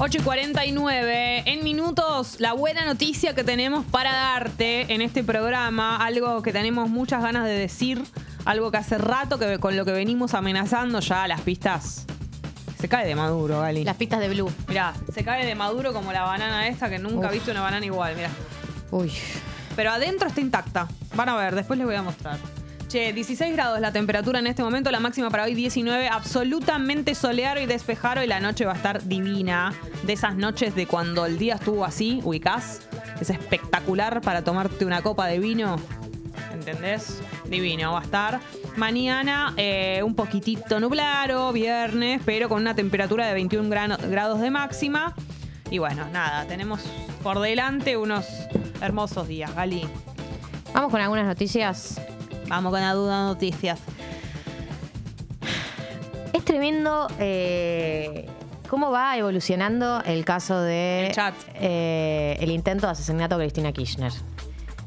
8 y 49. En minutos, la buena noticia que tenemos para darte en este programa, algo que tenemos muchas ganas de decir, algo que hace rato que con lo que venimos amenazando ya las pistas. Se cae de Maduro, Gali. Las pistas de Blue. Mirá, se cae de Maduro como la banana esta que nunca he visto una banana igual, mirá. Uy. Pero adentro está intacta. Van a ver, después les voy a mostrar. Che, 16 grados la temperatura en este momento, la máxima para hoy 19, absolutamente soleado y despejado y la noche va a estar divina. De esas noches de cuando el día estuvo así, ubicás. Es espectacular para tomarte una copa de vino. ¿Entendés? Divino va a estar. Mañana eh, un poquitito nublado, viernes, pero con una temperatura de 21 grano- grados de máxima. Y bueno, nada, tenemos por delante unos hermosos días, Gali. Vamos con algunas noticias. Vamos con la duda noticias. Es tremendo eh, cómo va evolucionando el caso de El chat. eh, el intento de asesinato de Cristina Kirchner.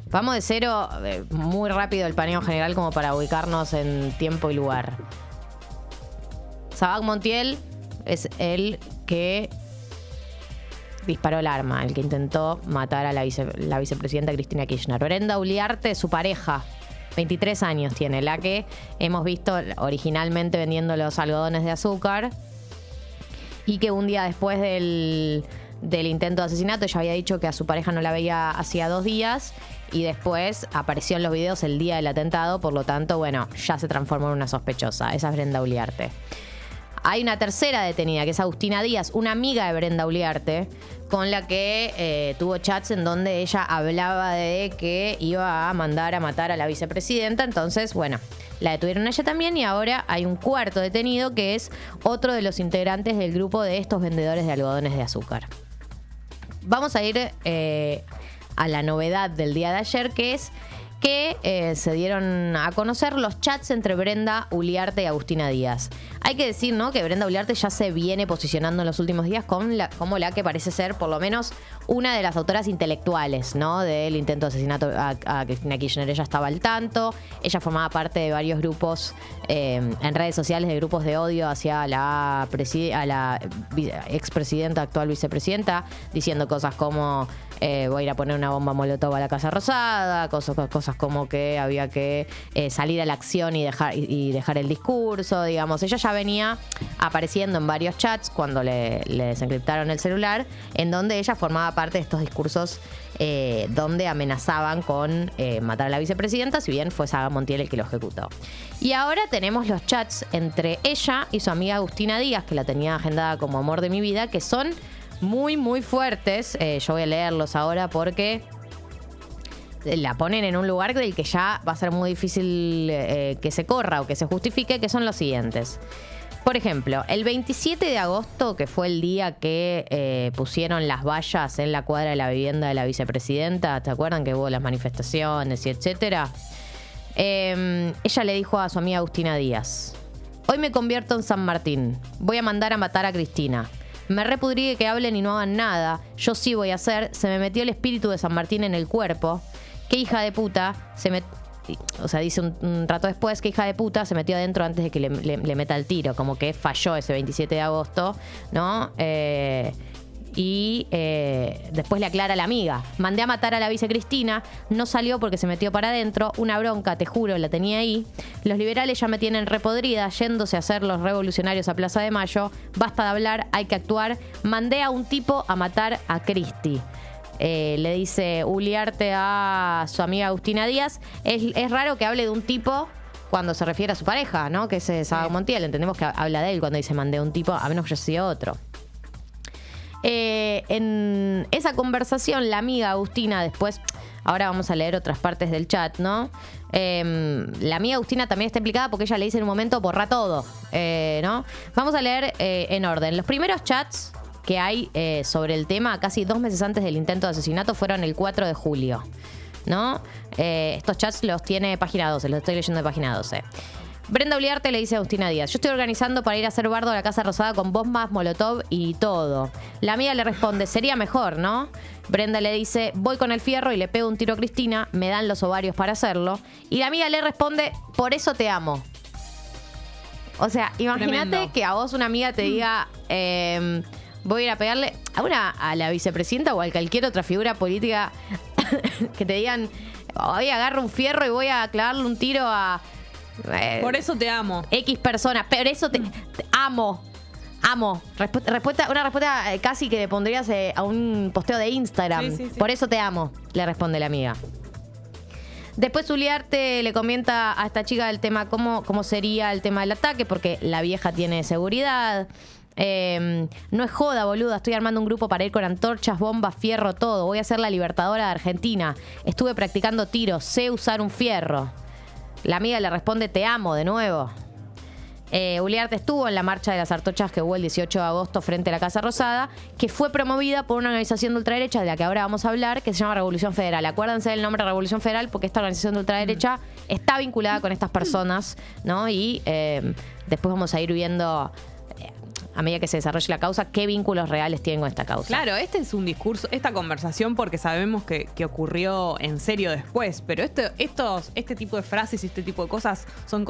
Vamos de cero, eh, muy rápido el paneo general como para ubicarnos en tiempo y lugar. Sabac Montiel es el que disparó el arma, el que intentó matar a la, vice- la vicepresidenta Cristina Kirchner. Brenda Uliarte, su pareja, 23 años tiene, la que hemos visto originalmente vendiendo los algodones de azúcar y que un día después del, del intento de asesinato ella había dicho que a su pareja no la veía hacía dos días y después apareció en los videos el día del atentado, por lo tanto, bueno, ya se transformó en una sospechosa. Esa es Brenda Uliarte. Hay una tercera detenida, que es Agustina Díaz, una amiga de Brenda Uliarte, con la que eh, tuvo chats en donde ella hablaba de que iba a mandar a matar a la vicepresidenta. Entonces, bueno, la detuvieron ella también y ahora hay un cuarto detenido que es otro de los integrantes del grupo de estos vendedores de algodones de azúcar. Vamos a ir eh, a la novedad del día de ayer, que es que eh, se dieron a conocer los chats entre Brenda Uliarte y Agustina Díaz. Hay que decir, ¿no? Que Brenda Uliarte ya se viene posicionando en los últimos días como la que parece ser, por lo menos, una de las autoras intelectuales, ¿no? Del intento de asesinato a, Cristina Kirchner. Ella estaba al tanto, ella formaba parte de varios grupos eh, en redes sociales, de grupos de odio hacia la, a la expresidenta, actual vicepresidenta, diciendo cosas como eh, voy a ir a poner una bomba molotov a la Casa Rosada, cosas, cosas como que había que eh, salir a la acción y dejar, y, dejar el discurso, digamos. Ella ya venía apareciendo en varios chats cuando le, desencriptaron el celular, en donde ella formaba parte de estos discursos eh, donde amenazaban con eh, matar a la vicepresidenta, si bien fue Saga Montiel el que lo ejecutó. Y ahora tenemos los chats entre ella y su amiga Agustina Díaz, que la tenía agendada como amor de mi vida, que son muy, muy fuertes. Yo voy a leerlos ahora porque la ponen en un lugar del que ya va a ser muy difícil eh, que se corra o que se justifique, que son los siguientes. Por ejemplo, el 27 de agosto, que fue el día que eh, pusieron las vallas en la cuadra de la vivienda de la vicepresidenta, ¿te acuerdan que hubo las manifestaciones y etcétera? Eh, ella le dijo a su amiga Agustina Díaz, hoy me convierto en San Martín, voy a mandar a matar a Cristina. Me repudrí que hablen y no hagan nada, yo sí voy a hacer, se me metió el espíritu de San Martín en el cuerpo, qué hija de puta, se me... O sea, dice un, rato después que hija de puta se metió adentro antes de que le meta el tiro, como que falló ese 27 de agosto, ¿no? Eh, y eh, después le aclara a la amiga. Mandé a matar a la vice Cristina, no salió porque se metió para adentro. Una bronca, te juro, la tenía ahí. Los liberales ya me tienen repodrida, yéndose a hacer los revolucionarios a Plaza de Mayo. Basta de hablar, hay que actuar. Mandé a un tipo a matar a Cristi. Eh, le dice Uliarte a su amiga Agustina Díaz. Es, es raro que hable de un tipo cuando se refiere a su pareja, ¿no? Que es eh, Saba Montiel. Entendemos que habla de él cuando dice mandé a un tipo, a menos que haya sido otro. Eh, en esa conversación, la amiga Agustina, después, ahora vamos a leer otras partes del chat, ¿no? Eh, la amiga Agustina también está implicada porque ella le dice en un momento borra todo, eh, ¿no? Vamos a leer en orden. Los primeros chats que hay eh, sobre el tema, casi dos meses antes del intento de asesinato, fueron el 4 de julio, ¿no? Eh, estos chats los tiene página 12, los estoy leyendo de página 12. Brenda Uliarte le dice a Agustina Díaz, yo estoy organizando para ir a hacer bardo a la Casa Rosada con bombas, molotov y todo. La amiga le responde, sería mejor, ¿no? Brenda le dice, voy con el fierro y le pego un tiro a Cristina, me dan los ovarios para hacerlo. Y la amiga le responde, por eso te amo. O sea, imagínate que a vos una amiga te diga, eh, voy a ir a pegarle a una a la vicepresidenta o a cualquier otra figura política que te digan, hoy agarro un fierro y voy a clavarle un tiro a eh, Por eso te amo. X personas. Pero eso te, te amo. Amo. Respu- respuesta, una respuesta eh, casi que le pondrías eh, a un posteo de Instagram. Sí, sí, sí. Por eso te amo, le responde la amiga. Después Uliarte le comenta a esta chica el tema, cómo, cómo sería el tema del ataque, porque la vieja tiene seguridad. Eh, no es joda, boluda. Estoy armando un grupo para ir con antorchas, bombas, fierro, todo. Voy a ser la libertadora de Argentina. Estuve practicando tiros, sé usar un fierro. La amiga le responde, te amo de nuevo. Eh, Uliarte estuvo en la marcha de las Artochas que hubo el 18 de agosto frente a la Casa Rosada, que fue promovida por una organización de ultraderecha de la que ahora vamos a hablar, que se llama Revolución Federal. Acuérdense del nombre Revolución Federal porque esta organización de ultraderecha está vinculada con estas personas, ¿no? Y eh, después vamos a ir viendo, a medida que se desarrolle la causa, qué vínculos reales tienen con esta causa. Claro, este es un discurso, esta conversación porque sabemos que, que ocurrió en serio después, pero este, estos, este tipo de frases y este tipo de cosas son,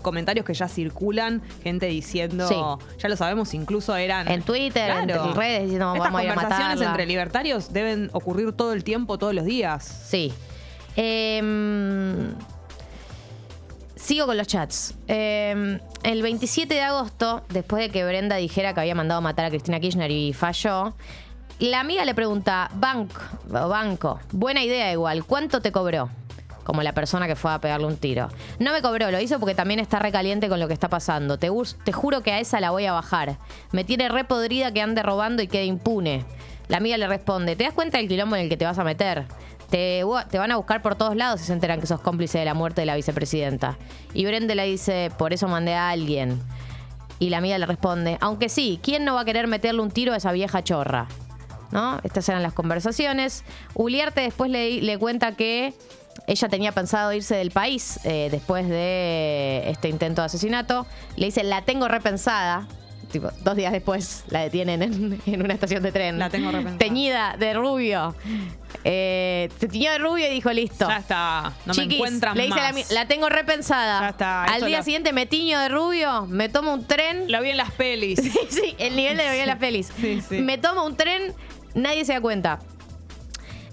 comentarios que ya circulan, gente diciendo, Sí. ya lo sabemos, incluso eran... En Twitter, en redes, diciendo, Estas vamos a ir a conversaciones entre libertarios deben ocurrir todo el tiempo, todos los días. Sí. Em, sigo con los chats. Em, el 27 de agosto, después de que Brenda dijera que había mandado matar a Cristina Kirchner y falló, la amiga le pregunta, banco, o banco, buena idea igual, ¿cuánto te cobró? Como la persona que fue a pegarle un tiro. No me cobró, lo hizo porque también está recaliente con lo que está pasando. Te, te juro que a esa la voy a bajar. Me tiene re podrida que ande robando y quede impune. La amiga le responde, ¿te das cuenta del quilombo en el que te vas a meter? Te, van a buscar por todos lados si se enteran que sos cómplice de la muerte de la vicepresidenta. Y Brenda le dice, por eso mandé a alguien. Y la amiga le responde, aunque sí, ¿quién no va a querer meterle un tiro a esa vieja chorra? ¿No? Estas eran las conversaciones. Uliarte después le, le cuenta que ella tenía pensado irse del país eh, después de este intento de asesinato. Le dice, la tengo repensada. Tipo, dos días después la detienen en, en una estación de tren. La tengo repensada. Teñida de rubio. Eh, se tiñó de rubio y dijo, listo. Ya está, no me encuentran le dice más. la, tengo repensada. Ya está, Al día lo- siguiente me tiño de rubio, me tomo un tren. Lo vi en las pelis. Sí, sí, el nivel de la feliz. Sí, sí. Me tomo un tren, nadie se da cuenta.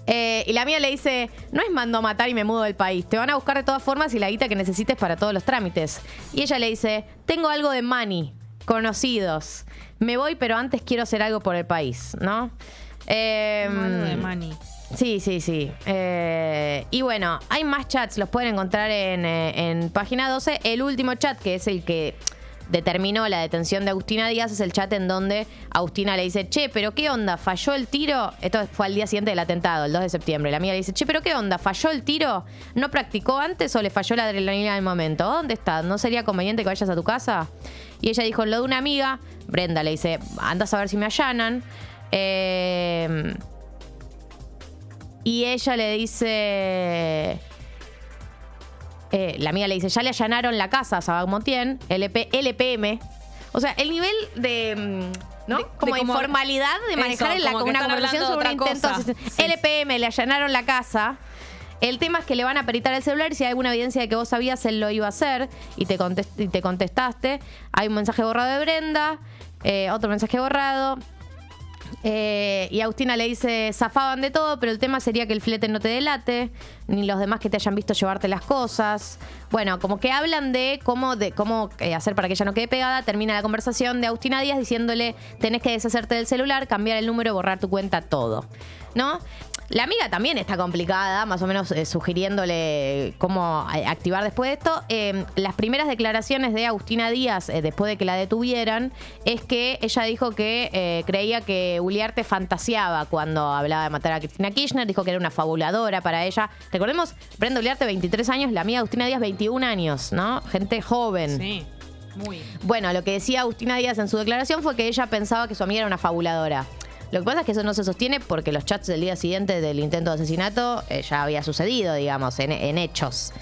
Eh, y la mía le dice, no es mando a matar y me mudo del país. Te van a buscar de todas formas y la guita que necesites para todos los trámites. Y ella le dice, tengo algo de money, conocidos. Me voy, pero antes quiero hacer algo por el país, ¿no? Eh, de Mani. Sí, sí, sí. Eh, y bueno, hay más chats, los pueden encontrar en, eh, en página 12. El último chat, que es el que determinó la detención de Agustina Díaz, es el chat en donde Agustina le dice, che, pero ¿qué onda? ¿Falló el tiro? Esto fue al día siguiente del atentado, el 2 de septiembre. La amiga le dice, che, pero ¿qué onda? ¿Falló el tiro? ¿No practicó antes o le falló la adrenalina del momento? ¿Dónde está? ¿No sería conveniente que vayas a tu casa? Y ella dijo, lo de una amiga. Brenda le dice, andas a ver si me allanan. Eh, y ella le dice. eh, la amiga le dice, ya le allanaron la casa a Sabac Montiel, LP, LPM. O sea, el nivel de. mm, ¿No? De- como de como- informalidad de manejar Eso, en la, como que una conversación sobre un intento. Sí. LPM, le allanaron la casa. El tema es que le van a peritar el celular y si hay alguna evidencia de que vos sabías, él lo iba a hacer y te, contestaste. Hay un mensaje borrado de Brenda, eh, otro mensaje borrado. Eh, y Agustina le dice, zafaban de todo, pero el tema sería que el flete no te delate, ni los demás que te hayan visto llevarte las cosas. Bueno, como que hablan de cómo, de eh, hacer para que ella no quede pegada. Termina la conversación de Agustina Díaz diciéndole, tenés que deshacerte del celular, cambiar el número, borrar tu cuenta, todo. ¿No? La amiga también está complicada, más o menos eh, sugiriéndole cómo eh, activar después de esto. Eh, las primeras declaraciones de Agustina Díaz, eh, después de que la detuvieran, es que ella dijo que creía que Uliarte fantaseaba cuando hablaba de matar a Cristina Kirchner, dijo que era una fabuladora para ella. Recordemos, Brenda Uliarte, 23 años, la amiga Agustina Díaz, 21 años, ¿no? Gente joven. Sí, muy. Bueno, lo que decía Agustina Díaz en su declaración fue que ella pensaba que su amiga era una fabuladora. Lo que pasa es que eso no se sostiene porque los chats del día siguiente del intento de asesinato eh, ya había sucedido, digamos, en, hechos.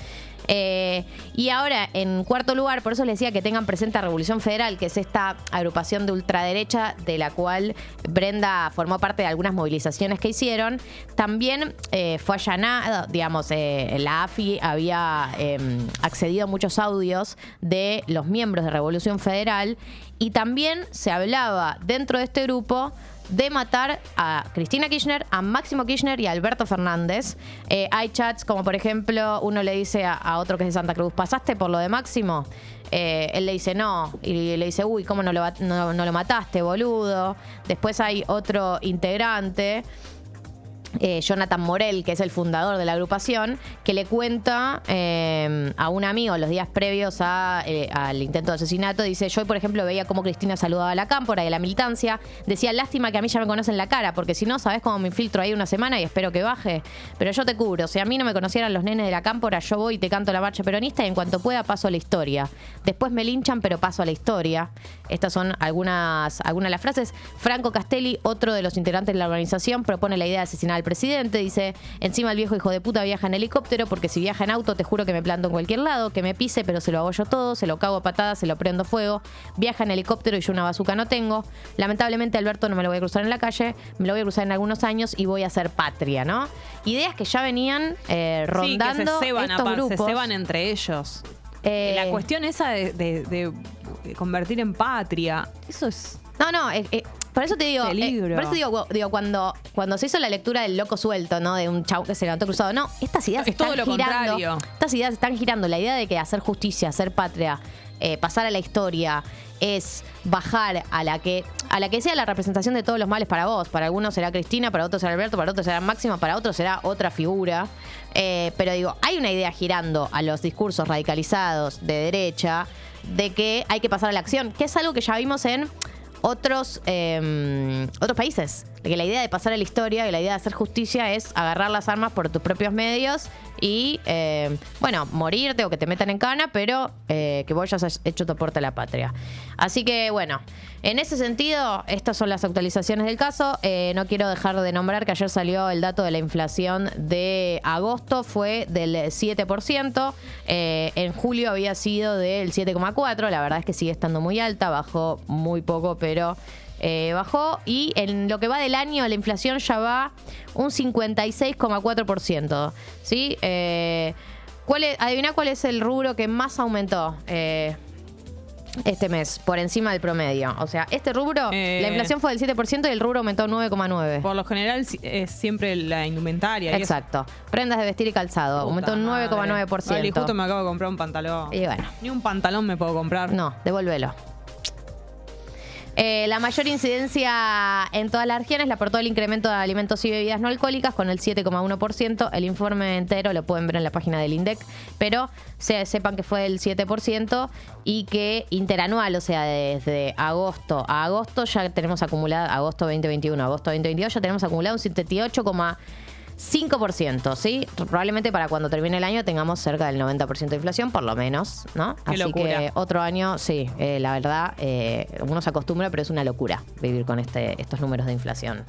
Eh, y ahora, en cuarto lugar, por eso les decía que tengan presente a Revolución Federal, que es esta agrupación de ultraderecha de la cual Brenda formó parte de algunas movilizaciones que hicieron. También eh, fue allanado, digamos, la AFI había em, accedido a muchos audios de los miembros de Revolución Federal y también se hablaba dentro de este grupo de matar a Cristina Kirchner, a Máximo Kirchner y a Alberto Fernández. Eh, hay chats como, por ejemplo, uno le dice a, otro que es de Santa Cruz, ¿pasaste por lo de Máximo? Eh, él le dice no, y le dice, uy, ¿cómo no lo, no lo mataste, boludo? Después hay otro integrante eh, Jonathan Morel, que es el fundador de la agrupación, que le cuenta eh, a un amigo los días previos eh, al intento de asesinato. Dice: Yo, por ejemplo, veía cómo Cristina saludaba a la cámpora y a la militancia. Decía: Lástima que a mí ya me conocen la cara, porque si no, sabes cómo me infiltro ahí una semana y espero que baje. Pero yo te cubro. Si a mí no me conocieran los nenes de la cámpora, yo voy y te canto la marcha peronista y en cuanto pueda paso a la historia. Después me linchan, pero paso a la historia. Estas son algunas, algunas de las frases. Franco Castelli, otro de los integrantes de la organización, propone la idea de asesinar al presidente. Dice, encima el viejo hijo de puta viaja en helicóptero porque si viaja en auto te juro que me planto en cualquier lado, que me pise pero se lo hago yo todo, se lo cago a patadas, se lo prendo fuego. Viaja en helicóptero y yo una bazuca no tengo. Lamentablemente Alberto no me lo voy a cruzar en la calle, me lo voy a cruzar en algunos años y voy a ser patria, ¿no? Ideas que ya venían eh, Sí, que rondando se ceban, estos aparte, se grupos. ceban entre ellos. Eh, La cuestión esa de, de- de convertir en patria, eso es... No, no, eh, eh, por eso te digo, eh, por eso digo, digo, cuando, cuando se hizo la lectura del loco suelto, ¿no? De un chau que se levantó cruzado. No, estas ideas Es están todo lo girando. contrario. Estas ideas están girando. La idea de que hacer justicia, hacer patria, eh, pasar a la historia, es bajar a la que a la que sea la representación de todos los males para vos. Para algunos será Cristina, para otros será Alberto, para otros será Máxima, para otros será otra figura. Eh, pero digo, hay una idea girando a los discursos radicalizados de derecha de que hay que pasar a la acción, que es algo que ya vimos en otros, eh, otros países. Que la idea de pasar a la historia y la idea de hacer justicia es agarrar las armas por tus propios medios y, eh, bueno, morirte o que te metan en cana, pero eh, que vos ya has hecho tu aporte a la patria. Así que, bueno, en ese sentido, estas son las actualizaciones del caso. Eh, no quiero dejar de nombrar que ayer salió el dato de la inflación de agosto, fue del 7%. Eh, en julio había sido del 7,4%. La verdad es que sigue estando muy alta, bajó muy poco, pero eh, bajó. Y en lo que va del año, la inflación ya va un 56,4%. ¿Sí? Eh, ¿cuál es, adivina cuál es el rubro que más aumentó. Eh, este mes, por encima del promedio. O sea, este rubro, Eh. la inflación fue del 7% y el rubro aumentó 9,9%. Por lo general es siempre la indumentaria. Exacto. Prendas de vestir y calzado. Puta aumentó un madre. 9,9%. Vale, justo me acabo de comprar un pantalón. Y bueno. Ni un pantalón me puedo comprar. No, devuélvelo. Eh, la mayor incidencia en todas las regiones la aportó el incremento de alimentos y bebidas no alcohólicas con el 7,1%. El informe entero lo pueden ver en la página del INDEC, pero se, sepan que fue el 7% y que interanual, o sea, desde agosto a agosto ya tenemos acumulado, agosto 2021, agosto 2022, ya tenemos acumulado un 78,5%, ¿sí? Probablemente para cuando termine el año tengamos cerca del 90% de inflación, por lo menos, ¿no? Qué Así locura. que otro año, sí, eh, la verdad, eh, uno se acostumbra, pero es una locura vivir con este, estos números de inflación.